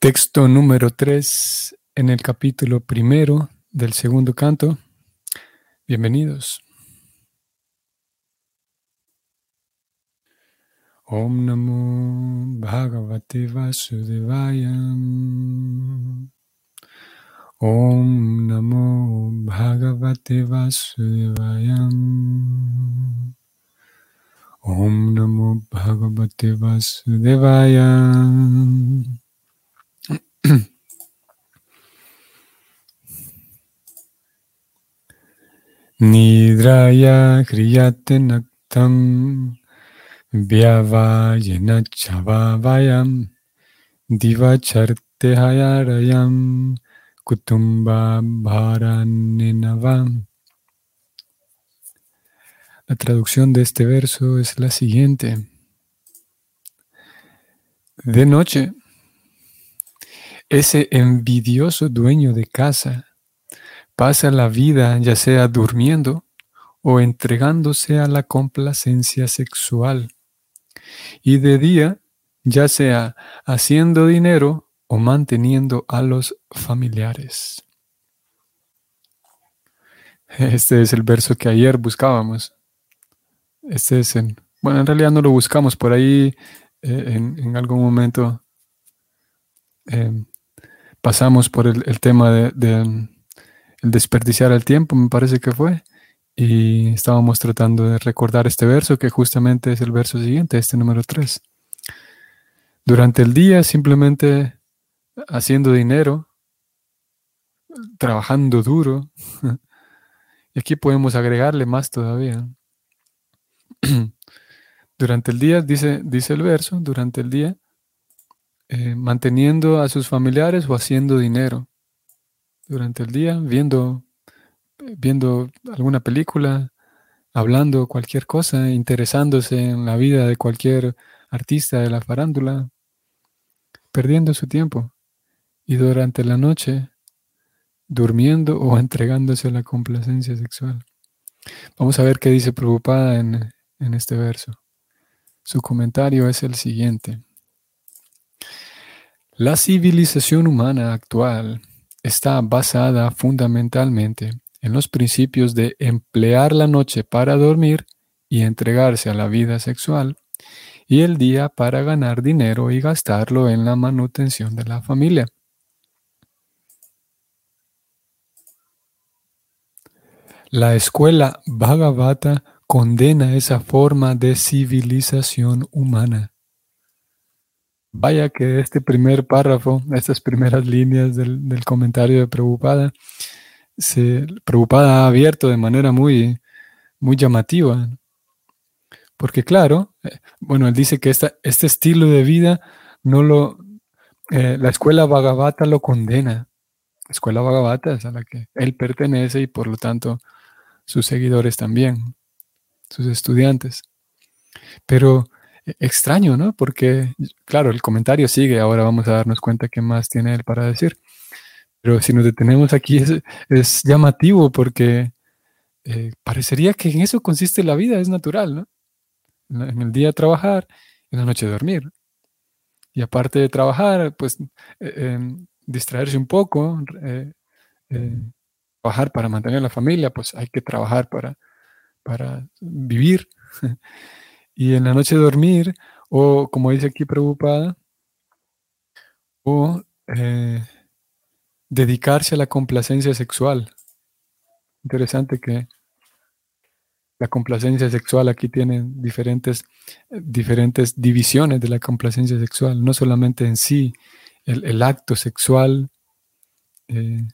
Texto número 3 en el capítulo primero del segundo canto. Bienvenidos. Om Namo Bhagavate Vasudevaya. Om Namo Bhagavate Vasudevaya. Om Namo Bhagavate Vasudevaya. Nidraya kriyate naktam vyavayena chavavayam divacharte hayarayam kutumba bharaninavam. La traducción de este verso es la siguiente. De noche, ese envidioso dueño de casa pasa la vida ya sea durmiendo o entregándose a la complacencia sexual. Y de día, ya sea haciendo dinero o manteniendo a los familiares. Este es el verso que ayer buscábamos. Este es en, bueno, en realidad no lo buscamos por ahí eh, en, algún momento. Em, pasamos por el, tema de el desperdiciar el tiempo, me parece que fue. Y estábamos tratando de recordar este verso, que justamente es el verso siguiente, este número 3. Durante el día, simplemente haciendo dinero, trabajando duro. Y aquí podemos agregarle más todavía. Durante el día, dice, dice el verso, durante el día, eh, manteniendo a sus familiares o haciendo dinero durante el día, viendo, viendo alguna película, hablando cualquier cosa, interesándose en la vida de cualquier artista de la farándula, perdiendo su tiempo. Y durante la noche, durmiendo o entregándose a la complacencia sexual. Vamos a ver qué dice preocupada en, en este verso. Su comentario es el siguiente. La civilización humana actual está basada fundamentalmente en los principios de emplear la noche para dormir y entregarse a la vida sexual, y el día para ganar dinero y gastarlo en la manutención de la familia. La escuela Bhagavata condena esa forma de civilización humana. Vaya que este primer párrafo, estas primeras líneas del, comentario de Preocupada, se, Preocupada ha abierto de manera muy, muy llamativa. Porque claro, eh, bueno, él dice que esta, este estilo de vida no lo, eh, la escuela Bhagavata lo condena. La escuela Bhagavata es a la que él pertenece y por lo tanto sus seguidores también, sus estudiantes. Pero extraño, ¿no? Porque, claro, el comentario sigue, ahora vamos a darnos cuenta qué más tiene él para decir. Pero si nos detenemos aquí es, llamativo porque eh, parecería que en eso consiste la vida, es natural, ¿no? En el día trabajar, en la noche dormir. Y aparte de trabajar, pues eh, distraerse un poco, eh, trabajar para mantener la familia, pues hay que trabajar para, para vivir. y en la noche dormir, o como dice aquí preocupada, o eh, dedicarse a la complacencia sexual. Interesante que la complacencia sexual aquí tiene diferentes, diferentes divisiones de la complacencia sexual, no solamente en sí el, acto sexual eh,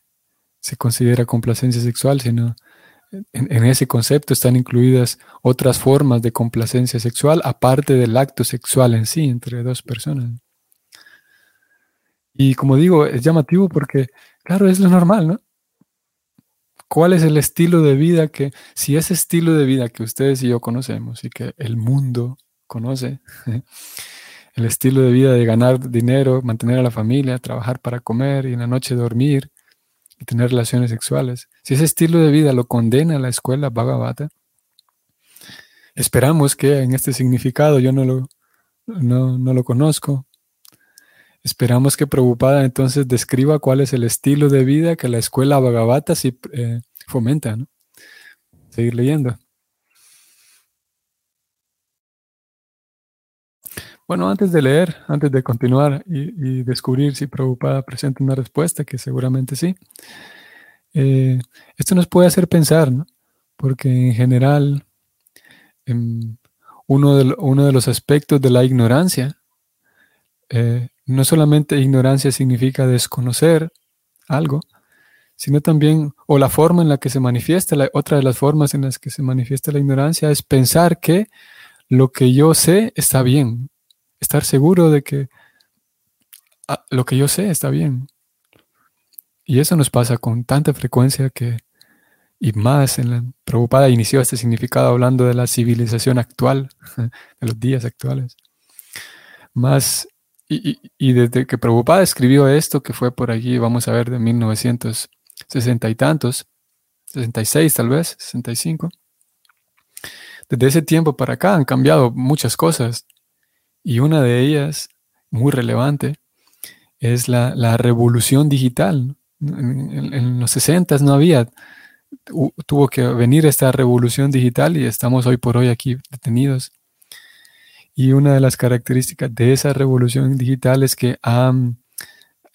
se considera complacencia sexual, sino en, ese concepto están incluidas otras formas de complacencia sexual, aparte del acto sexual en sí, entre dos personas. Y como digo, es llamativo porque, claro, es lo normal, ¿no? ¿Cuál es el estilo de vida que, si ese estilo de vida que ustedes y yo conocemos y que el mundo conoce, el estilo de vida de ganar dinero, mantener a la familia, trabajar para comer y en la noche dormir, tener relaciones sexuales. Si ese estilo de vida lo condena la escuela Bhagavata, esperamos que en este significado, yo no lo, no, lo conozco, esperamos que Prabhupada entonces describa cuál es el estilo de vida que la escuela Bhagavata sí, eh, fomenta. ¿no? Seguir leyendo. Bueno, antes de leer, antes de continuar y, descubrir si Prabhupada presenta una respuesta, que seguramente sí, eh, esto nos puede hacer pensar, ¿no? porque en general em, uno, de, los aspectos de la ignorancia, eh, no solamente ignorancia significa desconocer algo, sino también, o la forma en la que se manifiesta, la, otra de las formas en las que se manifiesta la ignorancia es pensar que lo que yo sé está bien, estar seguro de que ah, lo que yo sé está bien. Y eso nos pasa con tanta frecuencia que, y más en la Prabhupada inició este significado hablando de la civilización actual, de los días actuales. Más, y, y, desde que Prabhupada escribió esto, que fue por allí, vamos a ver, de 1960 y tantos, 66 tal vez, 65, desde ese tiempo para acá han cambiado muchas cosas. Y una de ellas, muy relevante, es la, revolución digital. En, los 60 no había, tuvo que venir esta revolución digital y estamos hoy por hoy aquí detenidos. Y una de las características de esa revolución digital es que ha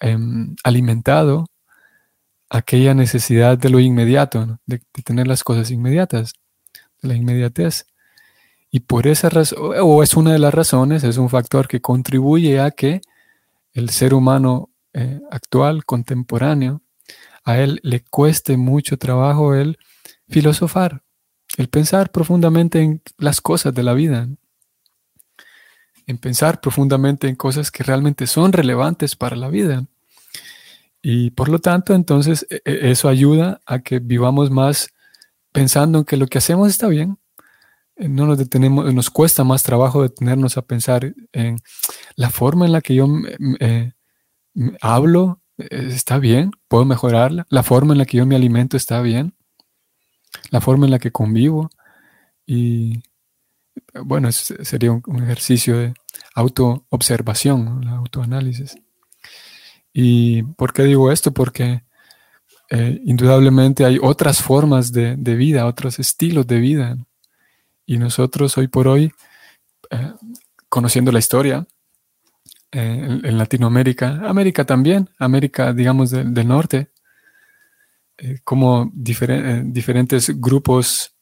em, alimentado aquella necesidad de lo inmediato, de, tener las cosas inmediatas, de la inmediatez. Y por esa razón, o es una de las razones, es un factor que contribuye a que el ser humano eh, actual, contemporáneo, a él le cueste mucho trabajo el filosofar, el pensar profundamente en las cosas de la vida, en pensar profundamente en cosas que realmente son relevantes para la vida. Y por lo tanto, entonces, e, e, eso ayuda a que vivamos más pensando en que lo que hacemos está bien, no nos detenemos, nos cuesta más trabajo detenernos a pensar en la forma en la que yo eh, hablo, eh, está bien, puedo mejorarla, la forma en la que yo me alimento está bien, la forma en la que convivo y bueno, sería un, ejercicio de autoobservación, autoanálisis. ¿Y por qué digo esto? Porque indudablemente hay otras formas de, vida, otros estilos de vida. Y nosotros hoy por hoy, eh, conociendo la historia eh, en, Latinoamérica, América también, América, digamos, del norte, eh, como diferentes grupos,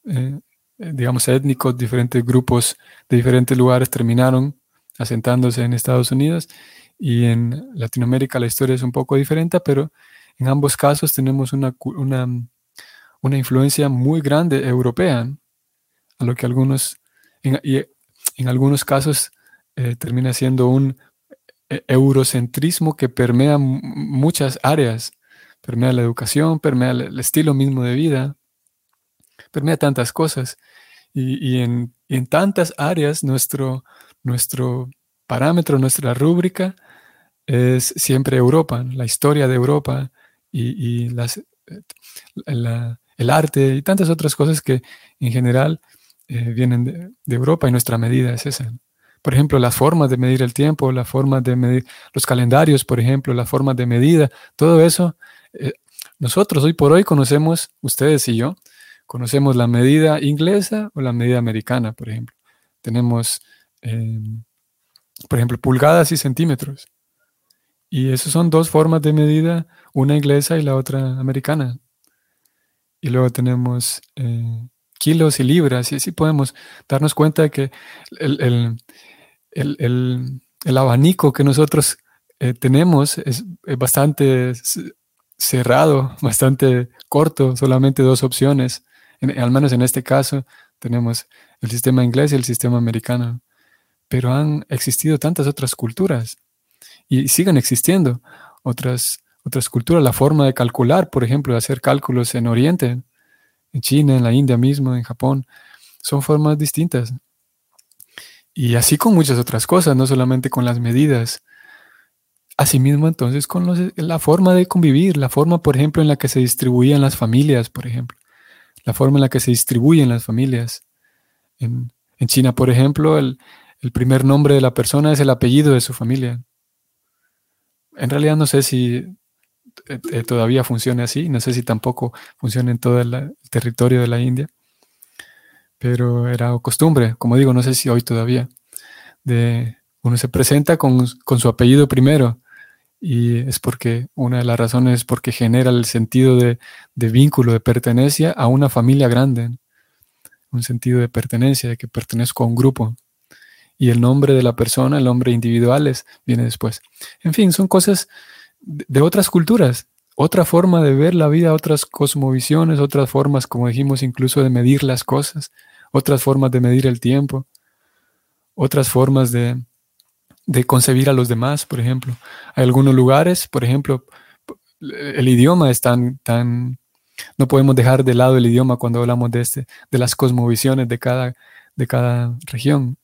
digamos, étnicos, diferentes grupos de diferentes lugares terminaron asentándose en Estados Unidos. Y en Latinoamérica la historia es un poco diferente, pero en ambos casos tenemos una, una, una influencia muy grande europea a lo que algunos, en, y en algunos casos eh, termina siendo un eh, eurocentrismo que permea muchas áreas, permea la educación, permea el, estilo mismo de vida, permea tantas cosas. Y, en, tantas áreas nuestro, nuestro parámetro, nuestra rúbrica es siempre Europa, la historia de Europa y, eh, el arte y tantas otras cosas que en general eh, vienen de, Europa y nuestra medida es esa. Por ejemplo, las formas de medir el tiempo, las formas de los calendarios, por ejemplo, las formas de medida, todo eso, eh, nosotros hoy por hoy conocemos, ustedes y yo, conocemos la medida inglesa o la medida americana, por ejemplo. Tenemos, em, por ejemplo, pulgadas y centímetros. Y esas son dos formas de medida, una inglesa y la otra americana. Y luego tenemos eh, kilos y libras, y así podemos darnos cuenta de que el, abanico que nosotros eh, tenemos es, bastante cerrado, bastante corto, solamente dos opciones. al menos en este caso tenemos el sistema inglés y el sistema americano. Pero han existido tantas otras culturas y siguen existiendo otras, otras culturas. La forma de calcular, por ejemplo, de hacer cálculos en Oriente, en China, en la India mismo, en Japón, son formas distintas. Y así con muchas otras cosas, no solamente con las medidas. Asimismo, entonces, con la forma de convivir, la forma, por ejemplo, en la que se distribuían las familias, por ejemplo, la forma en la que se distribuyen las familias. En, China, por ejemplo, el, el primer nombre de la persona es el apellido de su familia. en realidad no sé si eh, eh, todavía funcione así, no sé si tampoco funciona en todo el territorio de la India, pero era costumbre, como digo, no sé si hoy todavía, de uno se presenta con, su apellido primero y es porque una de las razones es porque genera el sentido de, vínculo, de pertenencia a una familia grande, un sentido de pertenencia, de que pertenezco a un grupo. Y el nombre de la persona, el nombre individual, viene después. En fin, son cosas de otras culturas, otra forma de ver la vida, otras cosmovisiones, otras formas, como dijimos, incluso de medir las cosas, otras formas de medir el tiempo, otras formas de, de concebir a los demás, por ejemplo. Hay algunos lugares, por ejemplo, el idioma es tan, tan, no podemos dejar de lado el idioma cuando hablamos de este, de las cosmovisiones de cada, de cada región.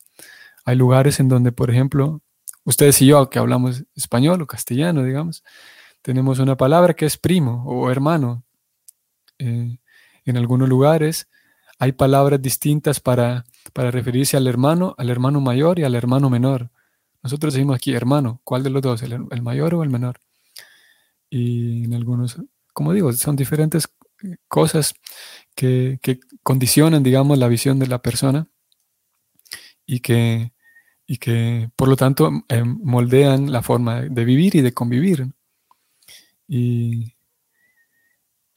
Hay lugares en donde, por ejemplo, ustedes y yo, que hablamos español o castellano, digamos, tenemos una palabra que es primo o hermano. Eh, en algunos lugares hay palabras distintas para, para referirse al hermano, al hermano mayor y al hermano menor. Nosotros decimos aquí hermano, ¿cuál de los dos? ¿El, mayor o el menor? Y en algunos, como digo, son diferentes cosas que, que condicionan, digamos, la visión de la persona y que y que por lo tanto em, moldean la forma de vivir y de convivir. Y,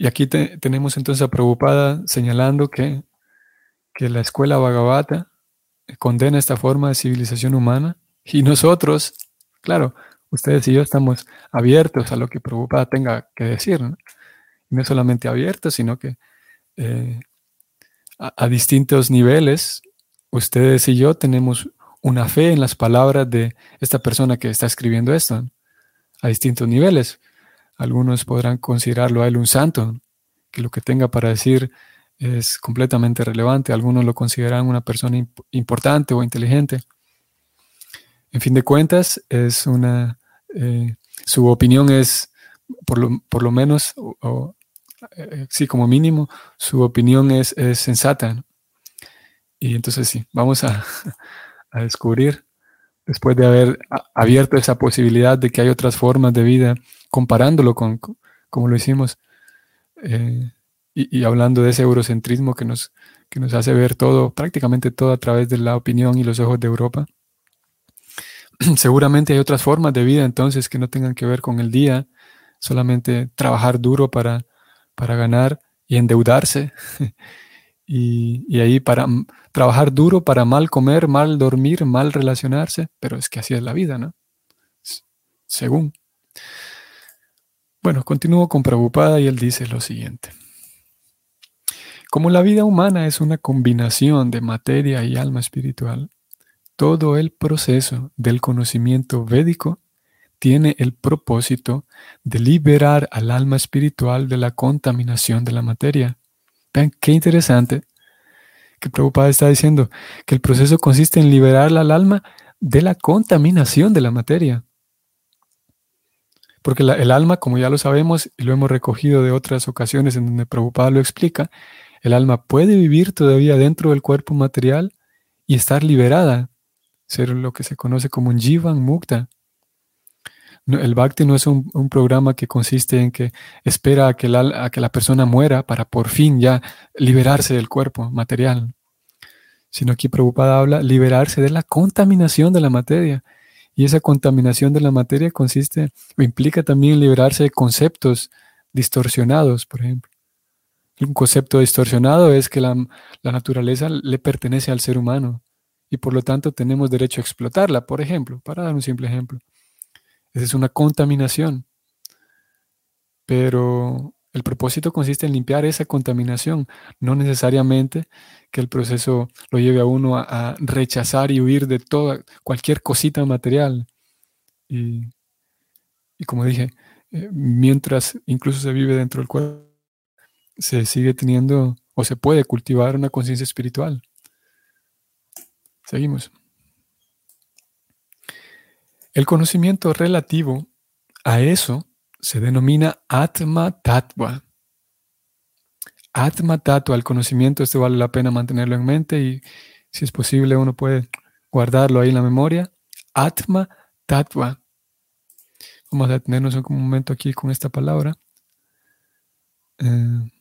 aquí tenemos entonces a Prabhupada señalando que, que la escuela Bhagavata condena esta forma de civilización humana y nosotros, claro, ustedes y yo estamos abiertos a lo que Prabhupada tenga que decir. ¿no? Y no solamente abiertos, sino que eh, a distintos niveles, ustedes y yo tenemos una fe en las palabras de esta persona que está escribiendo esto a distintos niveles. Algunos podrán considerarlo a él un santo, que lo que tenga para decir es completamente relevante. Algunos lo consideran una persona importante o inteligente. En fin de cuentas, es una, eh, su opinión es, por lo, menos, o, eh, sí, como mínimo, su opinión es, sensata. Y entonces sí, vamos a, a descubrir, después de haber abierto esa posibilidad de que hay otras formas de vida, comparándolo con, como lo hicimos, eh, y, hablando de ese eurocentrismo que nos, que nos hace ver todo, prácticamente todo a través de la opinión y los ojos de Europa. Seguramente hay otras formas de vida entonces que no tengan que ver con el día, solamente trabajar duro para, para ganar y endeudarse Y, ahí para trabajar duro, para mal comer, mal dormir, mal relacionarse, pero es que así es la vida, ¿no? Según. Bueno, continúo con Prabhupada y él dice lo siguiente. Como la vida humana es una combinación de materia y alma espiritual, todo el proceso del conocimiento védico tiene el propósito de liberar al alma espiritual de la contaminación de la materia Vean qué interesante que Prabhupada está diciendo que el proceso consiste en liberar al alma de la contaminación de la materia. Porque el alma, como ya lo sabemos y lo hemos recogido de otras ocasiones en donde Prabhupada lo explica, el alma puede vivir todavía dentro del cuerpo material y estar liberada, ser lo que se conoce como un jivan mukta el bhakti no es un, programa que consiste en que espera a que, la, que la persona muera para por fin ya liberarse del cuerpo material, sino que Prabhupada habla liberarse de la contaminación de la materia. Y esa contaminación de la materia consiste o implica también liberarse de conceptos distorsionados, por ejemplo. Un concepto distorsionado es que la, la, naturaleza le pertenece al ser humano y por lo tanto tenemos derecho a explotarla, por ejemplo, para dar un simple ejemplo. Esa es una contaminación. Pero el propósito consiste en limpiar esa contaminación, no necesariamente que el proceso lo lleve a uno a, rechazar y huir de toda cualquier cosita material. Y, como dije, eh, mientras incluso se vive dentro del cuerpo, se sigue teniendo o se puede cultivar una conciencia espiritual. Seguimos. El conocimiento relativo a eso se denomina Atma Tattva. Atma Tattva, el conocimiento, esto vale la pena mantenerlo en mente y si es posible uno puede guardarlo ahí en la memoria. Atma Tattva. Vamos a detenernos un momento aquí con esta palabra. Eh,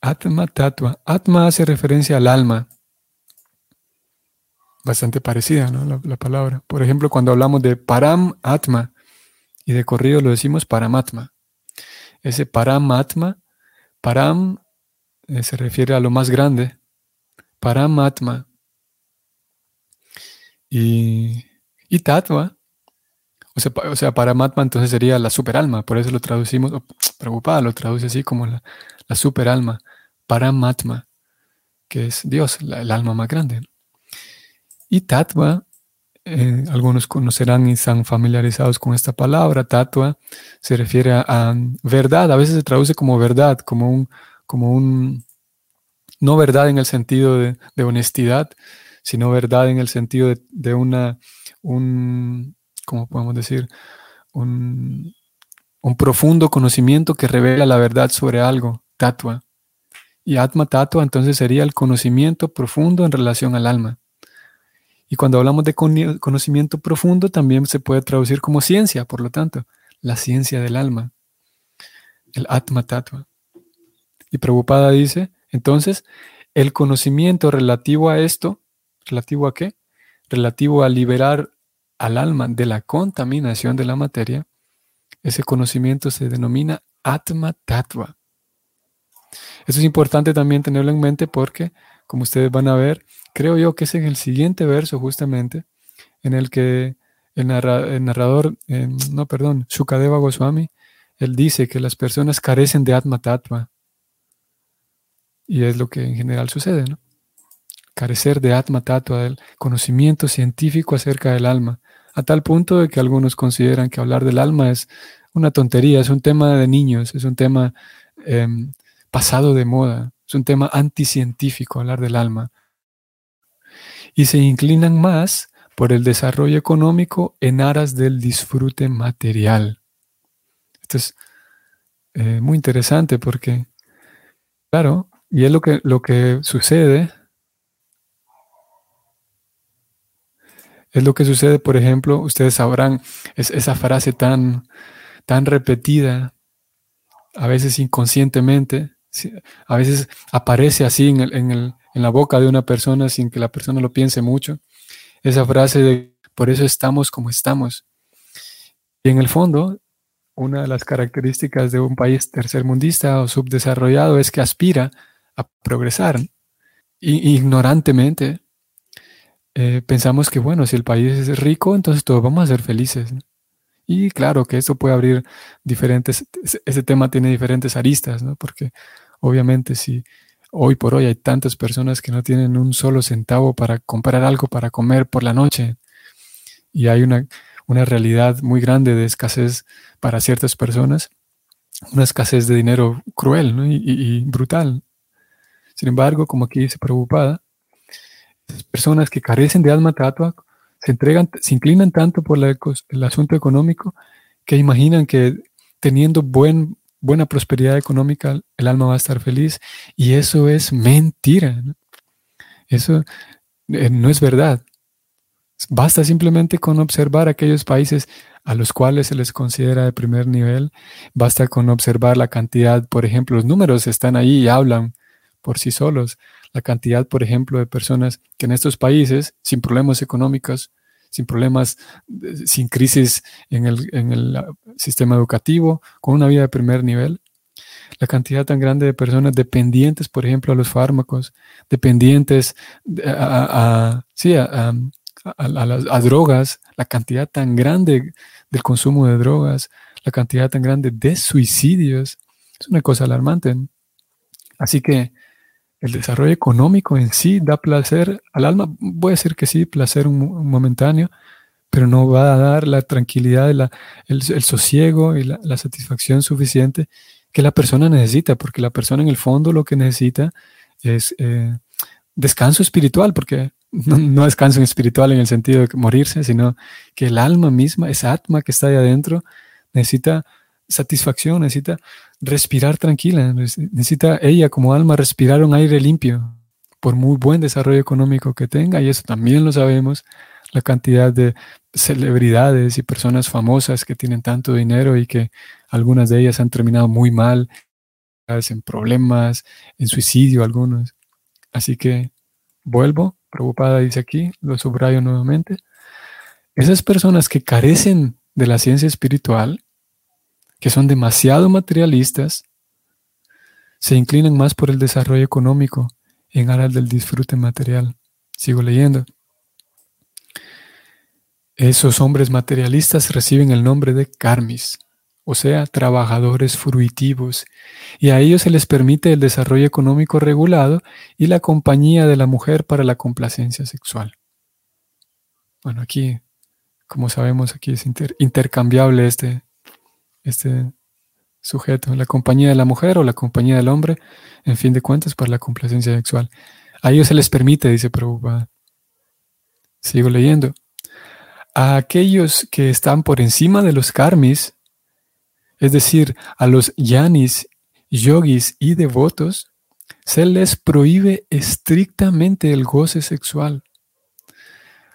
atma Tatua. Atma hace referencia al alma. Bastante parecida, ¿no? La, la, palabra. Por ejemplo, cuando hablamos de Param Atma y de corrido lo decimos Paramatma. Ese Paramatma, Param eh, se refiere a lo más grande. Paramatma. Y, y Tatua, o sea, o sea, Paramatma entonces sería la superalma, por eso lo traducimos, preocupada, lo traduce así como la, la superalma, Paramatma, que es Dios, el alma más grande. Y Tatua, eh, algunos conocerán y están familiarizados con esta palabra, Tatua, se refiere a, verdad, a veces se traduce como verdad, como un, como un, no verdad en el sentido de, honestidad, sino verdad en el sentido de, una, un, ¿cómo podemos decir? Un, un, profundo conocimiento que revela la verdad sobre algo, tatua. Y atma tatua entonces sería el conocimiento profundo en relación al alma. Y cuando hablamos de conocimiento profundo también se puede traducir como ciencia, por lo tanto, la ciencia del alma, el atma tatua. Y Prabhupada dice, entonces, el conocimiento relativo a esto, ¿relativo a qué? Relativo a liberar al alma de la contaminación de la materia, ese conocimiento se denomina Atma Tattva. Eso es importante también tenerlo en mente porque, como ustedes van a ver, creo yo que es en el siguiente verso justamente en el que el, narrador, no, perdón, Shukadeva Goswami, él dice que las personas carecen de Atma Tattva. Y es lo que en general sucede, ¿no? Carecer de Atma Tattva, del conocimiento científico acerca del alma, a tal punto de que algunos consideran que hablar del alma es una tontería, es un tema de niños, es un tema em, pasado de moda, es un tema anticientífico hablar del alma. Y se inclinan más por el desarrollo económico en aras del disfrute material. Esto es eh, muy interesante porque, claro, y es lo que, lo que sucede. Es lo que sucede, por ejemplo, ustedes sabrán, es esa frase tan, tan repetida, a veces inconscientemente, a veces aparece así en, en, el, en la boca de una persona sin que la persona lo piense mucho. Esa frase de, por eso estamos como estamos. Y en el fondo, una de las características de un país tercermundista o subdesarrollado es que aspira a progresar. ignorantemente eh, pensamos que, bueno, si el país es rico, entonces todos vamos a ser felices. Y claro que esto puede abrir diferentes, ese tema tiene diferentes aristas, ¿no? Porque obviamente si hoy por hoy hay tantas personas que no tienen un solo centavo para comprar algo para comer por la noche y hay una, una realidad muy grande de escasez para ciertas personas, una escasez de dinero cruel y, brutal. Sin embargo, como aquí dice preocupada, personas que carecen de alma tatua se entregan, se inclinan tanto por el asunto económico que imaginan que teniendo buen, buena prosperidad económica el alma va a estar feliz y eso es mentira. Eso eh, no es verdad. Basta simplemente con observar aquellos países a los cuales se les considera de primer nivel. Basta con observar la cantidad, por ejemplo, los números están ahí y hablan por sí solos. La cantidad, por ejemplo, de personas que en estos países, sin problemas económicos, sin problemas, sin crisis en el, sistema educativo, con una vida de primer nivel, la cantidad tan grande de personas dependientes, por ejemplo, a los fármacos, dependientes a, a, drogas, la cantidad tan grande del consumo de drogas, la cantidad tan grande de suicidios, es una cosa alarmante. Así que el desarrollo económico en sí da placer al alma. A decir que sí, placer un, momentáneo, pero no va a dar la tranquilidad, el, sosiego y la, satisfacción suficiente que la persona necesita, porque la persona en el fondo lo que necesita es eh, descanso espiritual, porque no, no, descanso espiritual en el sentido de morirse, sino que el alma misma, esa atma que está ahí adentro, necesita satisfacción, necesita respirar tranquila, necesita ella como alma respirar un aire limpio, por muy buen desarrollo económico que tenga, y eso también lo sabemos, la cantidad de celebridades y personas famosas que tienen tanto dinero y que algunas de ellas han terminado muy mal, en problemas, en suicidio algunos. Así que vuelvo, preocupada dice aquí, lo subrayo nuevamente. Esas personas que carecen de la ciencia espiritual, que son demasiado materialistas, se inclinan más por el desarrollo económico en aras del disfrute material. Sigo leyendo. Esos hombres materialistas reciben el nombre de karmis, o sea, trabajadores fruitivos, y a ellos se les permite el desarrollo económico regulado y la compañía de la mujer para la complacencia sexual. Bueno, aquí, como sabemos, aquí es intercambiable este, este sujeto, la compañía de la mujer o la compañía del hombre, en fin de cuentas, para la complacencia sexual. A ellos se les permite, dice Prabhupada. Sigo leyendo. A aquellos que están por encima de los karmis, es decir, a los yanis, yogis y devotos, se les prohíbe estrictamente el goce sexual.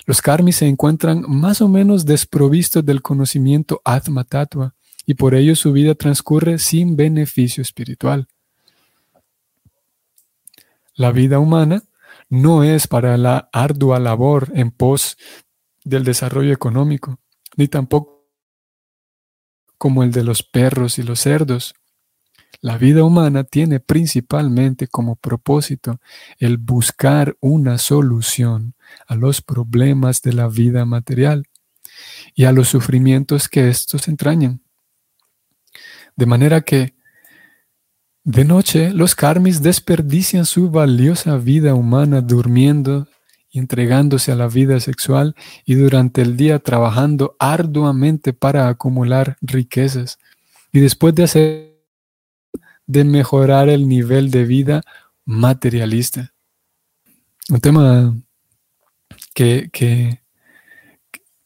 Los karmis se encuentran más o menos desprovistos del conocimiento Atma Tattva y por ello su vida transcurre sin beneficio espiritual. La vida humana no es para la ardua labor en pos del desarrollo económico, ni tampoco como el de los perros y los cerdos. La vida humana tiene principalmente como propósito el buscar una solución a los problemas de la vida material y a los sufrimientos que estos entrañan. De manera que de noche los karmis desperdician su valiosa vida humana durmiendo y entregándose a la vida sexual y durante el día trabajando arduamente para acumular riquezas y después de hacer de mejorar el nivel de vida materialista. Un tema que, que,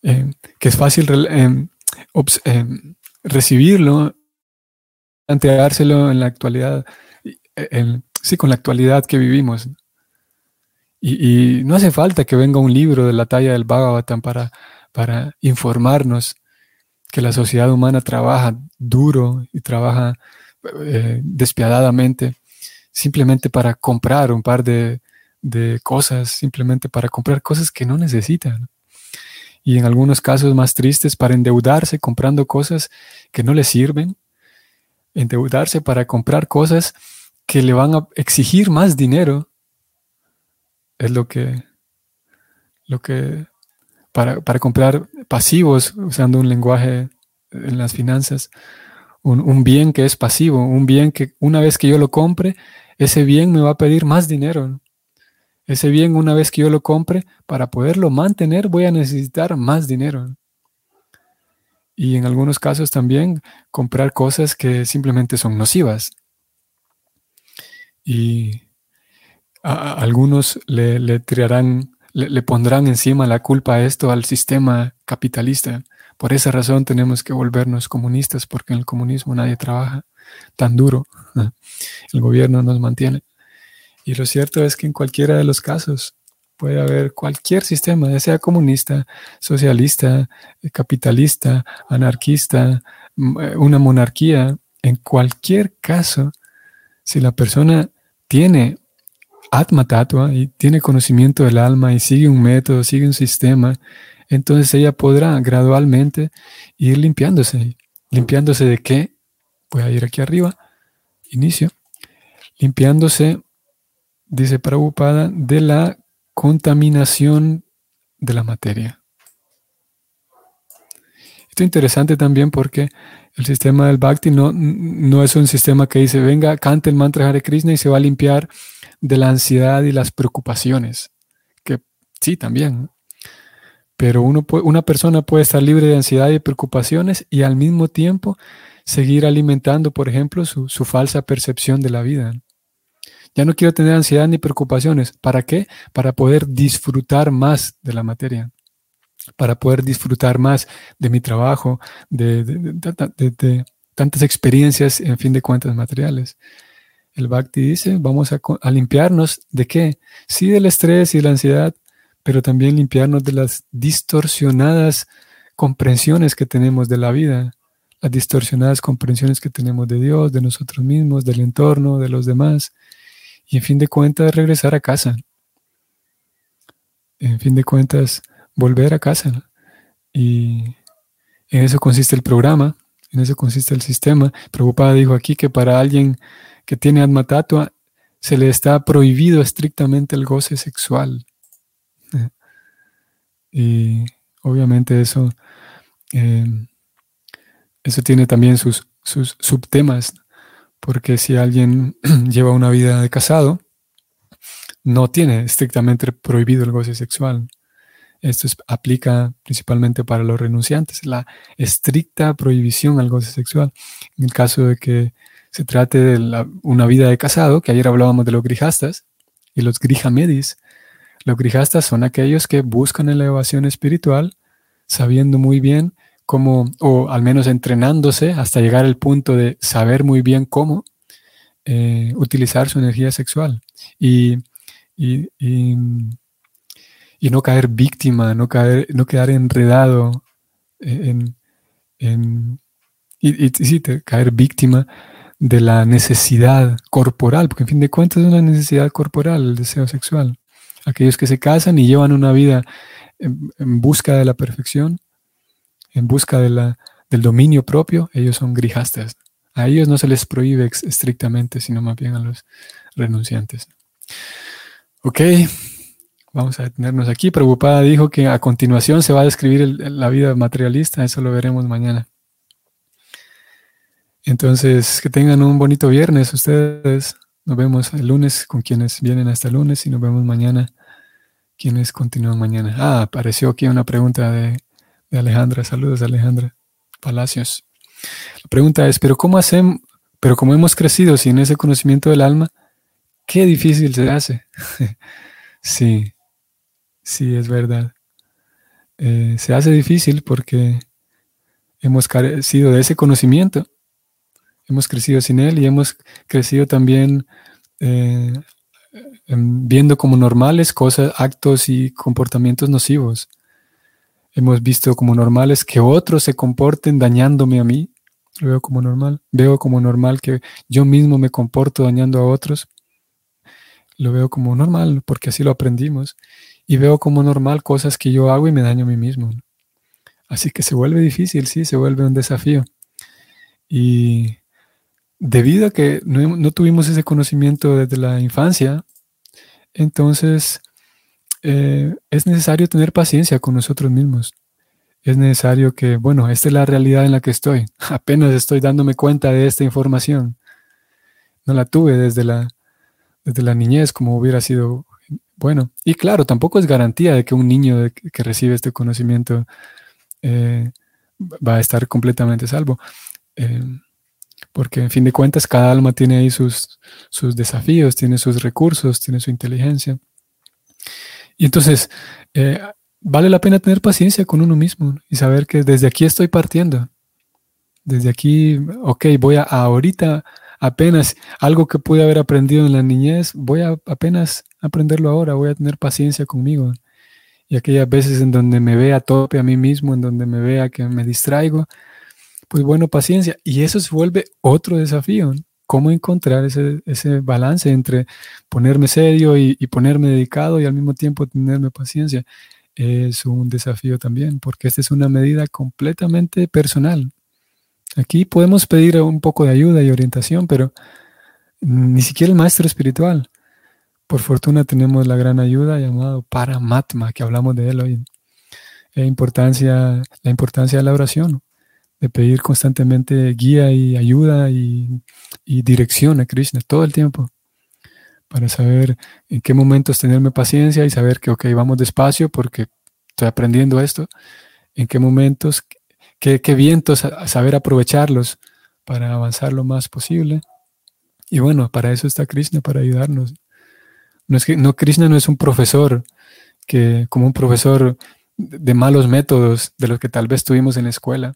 eh, es fácil eh, eh, recibirlo planteárselo en la actualidad, sí, con la actualidad que vivimos. Y, no hace falta que venga un libro de la talla del Bhagavatam para, para informarnos que la sociedad humana trabaja duro y trabaja eh, despiadadamente, simplemente para comprar un par de, de, cosas, simplemente para comprar cosas que no necesitan. Y en algunos casos más tristes, para endeudarse comprando cosas que no les sirven endeudarse para comprar cosas que le van a exigir más dinero. Es lo que, lo que, para, comprar pasivos, usando un lenguaje en las finanzas, un, un, bien que es pasivo, un bien que una vez que yo lo compre, ese bien me va a pedir más dinero. Ese bien, una vez que yo lo compre, para poderlo mantener, voy a necesitar más dinero y en algunos casos también comprar cosas que simplemente son nocivas. Y a, algunos le, le, le, pondrán encima la culpa a esto al sistema capitalista. Por esa razón tenemos que volvernos comunistas, porque en el comunismo nadie trabaja tan duro. El gobierno nos mantiene. Y lo cierto es que en cualquiera de los casos, Puede haber cualquier sistema, ya sea comunista, socialista, eh, capitalista, anarquista, eh, una monarquía. En cualquier caso, si la persona tiene atma tatua y tiene conocimiento del alma y sigue un método, sigue un sistema, entonces ella podrá gradualmente ir limpiándose. ¿Limpiándose de qué? Voy a ir aquí arriba, inicio. Limpiándose, dice Prabhupada, de la contaminación de la materia. Esto es interesante también porque el sistema del Bhakti no, no es un sistema que dice, venga, cante el mantra Hare Krishna y se va a limpiar de la ansiedad y las preocupaciones. Que sí, también. Pero uno una persona puede estar libre de ansiedad y preocupaciones y al mismo tiempo seguir alimentando, por ejemplo, su, su falsa percepción de la vida. Ya no quiero tener ansiedad ni preocupaciones. ¿Para qué? Para poder disfrutar más de la materia, para poder disfrutar más de mi trabajo, de, tantas experiencias, en fin de cuentas, materiales. El Bhakti dice, vamos a, limpiarnos de qué? Sí del estrés y la ansiedad, pero también limpiarnos de las distorsionadas comprensiones que tenemos de la vida, las distorsionadas comprensiones que tenemos de Dios, de nosotros mismos, del entorno, de los demás, y en fin de cuentas regresar a casa. En fin de cuentas, volver a casa. Y en eso consiste el programa, en eso consiste el sistema. Preocupada dijo aquí que para alguien que tiene alma tatua se le está prohibido estrictamente el goce sexual. Y obviamente eso, em, eso tiene también sus, sus subtemas, porque si alguien lleva una vida de casado, no tiene estrictamente prohibido el goce sexual. Esto aplica principalmente para los renunciantes, la estricta prohibición al goce sexual. En el caso de que se trate de una vida de casado, que ayer hablábamos de los grijastas y los grihamedis. Los grijastas son aquellos que buscan elevación espiritual, sabiendo muy bien o al menos entrenándose hasta llegar al punto de saber muy bien cómo eh, utilizar su energía sexual y, y, no caer víctima, no, caer, no quedar enredado en, en y, sí, caer víctima de la necesidad corporal, porque en fin de cuentas es una necesidad corporal el deseo sexual. Aquellos que se casan y llevan una vida en, busca de la perfección, en busca del dominio propio, ellos son grijastas. A ellos no se les prohíbe estrictamente, sino más bien a los renunciantes. Ok, vamos a detenernos aquí. Preocupada dijo que a continuación se va a describir la vida materialista, eso lo veremos mañana. Entonces, que tengan un bonito viernes ustedes. Nos vemos el lunes con quienes vienen hasta el lunes y nos vemos mañana quienes continúan mañana. Ah, apareció aquí una pregunta de, Alejandra. Saludos, Alejandra Palacios. La pregunta es, ¿pero cómo hacemos, pero como hemos crecido sin ese conocimiento del alma, qué difícil se hace? sí, sí, es verdad. Eh, se hace difícil porque hemos carecido de ese conocimiento hemos crecido sin Él y hemos crecido también eh, viendo como normales cosas, actos y comportamientos nocivos. Hemos visto como normales que otros se comporten dañándome a mí. Lo veo como normal. Veo como normal que yo mismo me comporto dañando a otros. Lo veo como normal porque así lo aprendimos. Y veo como normal cosas que yo hago y me daño a mí mismo. Así que se vuelve difícil, sí, se vuelve un desafío. Y debido a que no, tuvimos ese conocimiento desde la infancia, entonces eh, es necesario tener paciencia con nosotros mismos. Es necesario que, bueno, esta es la realidad en la que estoy. Apenas estoy dándome cuenta de esta información. No la tuve desde la, desde la niñez como hubiera sido bueno. Y claro, tampoco es garantía de que un niño que recibe este conocimiento eh, va a estar completamente salvo. Eh, porque en fin de cuentas cada alma tiene ahí sus, sus desafíos, tiene sus recursos, tiene su inteligencia. Y entonces, eh, vale la pena tener paciencia con uno mismo y saber que desde aquí estoy partiendo. Desde aquí, ok, voy a ahorita apenas algo que pude haber aprendido en la niñez, voy a apenas aprenderlo ahora, voy a tener paciencia conmigo. Y aquellas veces en donde me vea tope a mí mismo, en donde me vea que me distraigo, pues bueno, paciencia. Y eso se vuelve otro desafío. ¿Cómo encontrar ese, balance entre ponerme serio y, ponerme dedicado y al mismo tiempo tenerme paciencia? Es un desafío también, porque esta es una medida completamente personal. Aquí podemos pedir un poco de ayuda y orientación, pero ni siquiera el maestro espiritual. Por fortuna tenemos la gran ayuda llamado Paramatma, que hablamos de él hoy. La importancia, la importancia de la oración de pedir constantemente guía y ayuda y, dirección a Krishna todo el tiempo para saber en qué momentos tenerme paciencia y saber que, ok, vamos despacio porque estoy aprendiendo esto, en qué momentos, qué, vientos, saber aprovecharlos para avanzar lo más posible. Y bueno, para eso está Krishna, para ayudarnos. No es que, no, Krishna no es un profesor que, como un profesor de malos métodos de los que tal vez tuvimos en la escuela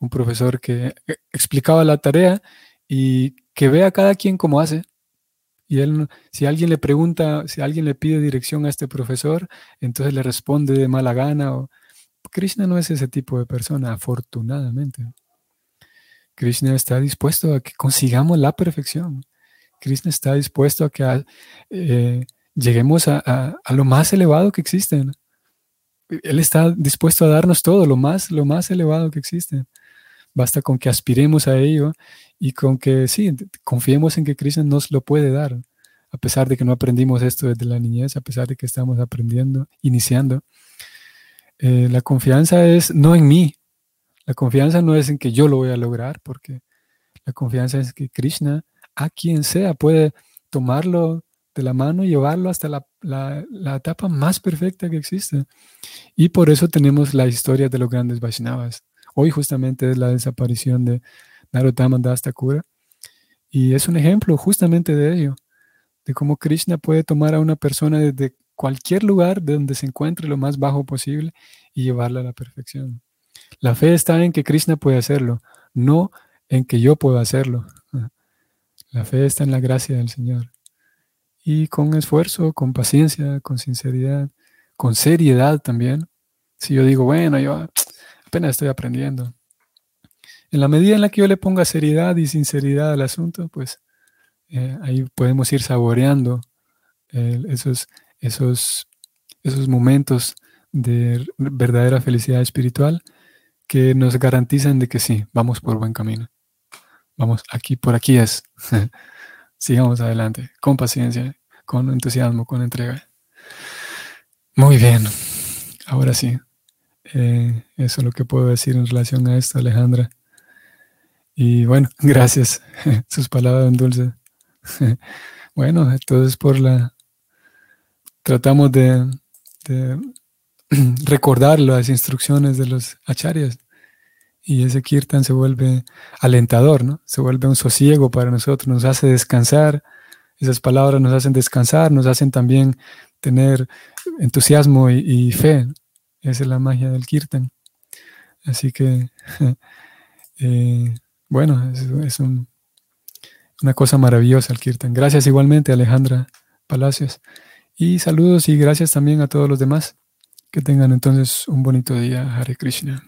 un profesor que explicaba la tarea y que ve a cada quien como hace Y él, si alguien le pregunta, si alguien le pide dirección a este profesor, entonces le responde de mala gana. O, Krishna no es ese tipo de persona, afortunadamente. Krishna está dispuesto a que consigamos la perfección. Krishna está dispuesto a que eh, lleguemos a, lo más elevado que existe. Él está dispuesto a darnos todo, lo más, lo más elevado que existe. Basta con que aspiremos a ello y con que sí, confiemos en que Krishna nos lo puede dar, a pesar de que no aprendimos esto desde la niñez, a pesar de que estamos aprendiendo, iniciando. Eh, la confianza es no en mí, la confianza no es en que yo lo voy a lograr, porque la confianza es que Krishna, a quien sea, puede tomarlo de la mano y llevarlo hasta la, la, etapa más perfecta que existe. Y por eso tenemos la historia de los grandes Vaishnavas. Hoy justamente es la desaparición de Narottama Das Thakura. Y es un ejemplo justamente de ello, de cómo Krishna puede tomar a una persona desde cualquier lugar de donde se encuentre lo más bajo posible y llevarla a la perfección. La fe está en que Krishna puede hacerlo, no en que yo pueda hacerlo. La fe está en la gracia del Señor. Y con esfuerzo, con paciencia, con sinceridad, con seriedad también. Si yo digo, bueno, yo apenas estoy aprendiendo, en la medida en la que yo le ponga seriedad y sinceridad al asunto, pues eh, ahí podemos ir saboreando esos, esos, esos momentos de verdadera felicidad espiritual que nos garantizan de que sí, vamos por buen camino. Vamos, aquí, por aquí es. Sigamos adelante, con paciencia, con entusiasmo, con entrega. Muy bien, ahora sí. Eh, eso es lo que puedo decir en relación a esto, Alejandra. Y bueno, gracias. Sus palabras en dulce. Bueno, entonces por la... Tratamos de, recordar las instrucciones de los acharyas y ese kirtan se vuelve alentador, ¿no? Se vuelve un sosiego para nosotros, nos hace descansar. Esas palabras nos hacen descansar, nos hacen también tener entusiasmo y, fe. Esa es la magia del kirtan. Así que eh, bueno, es, una cosa maravillosa el Kirtan. Gracias igualmente, Alejandra Palacios. Y saludos y gracias también a todos los demás. Que tengan entonces un bonito día. Hare Krishna.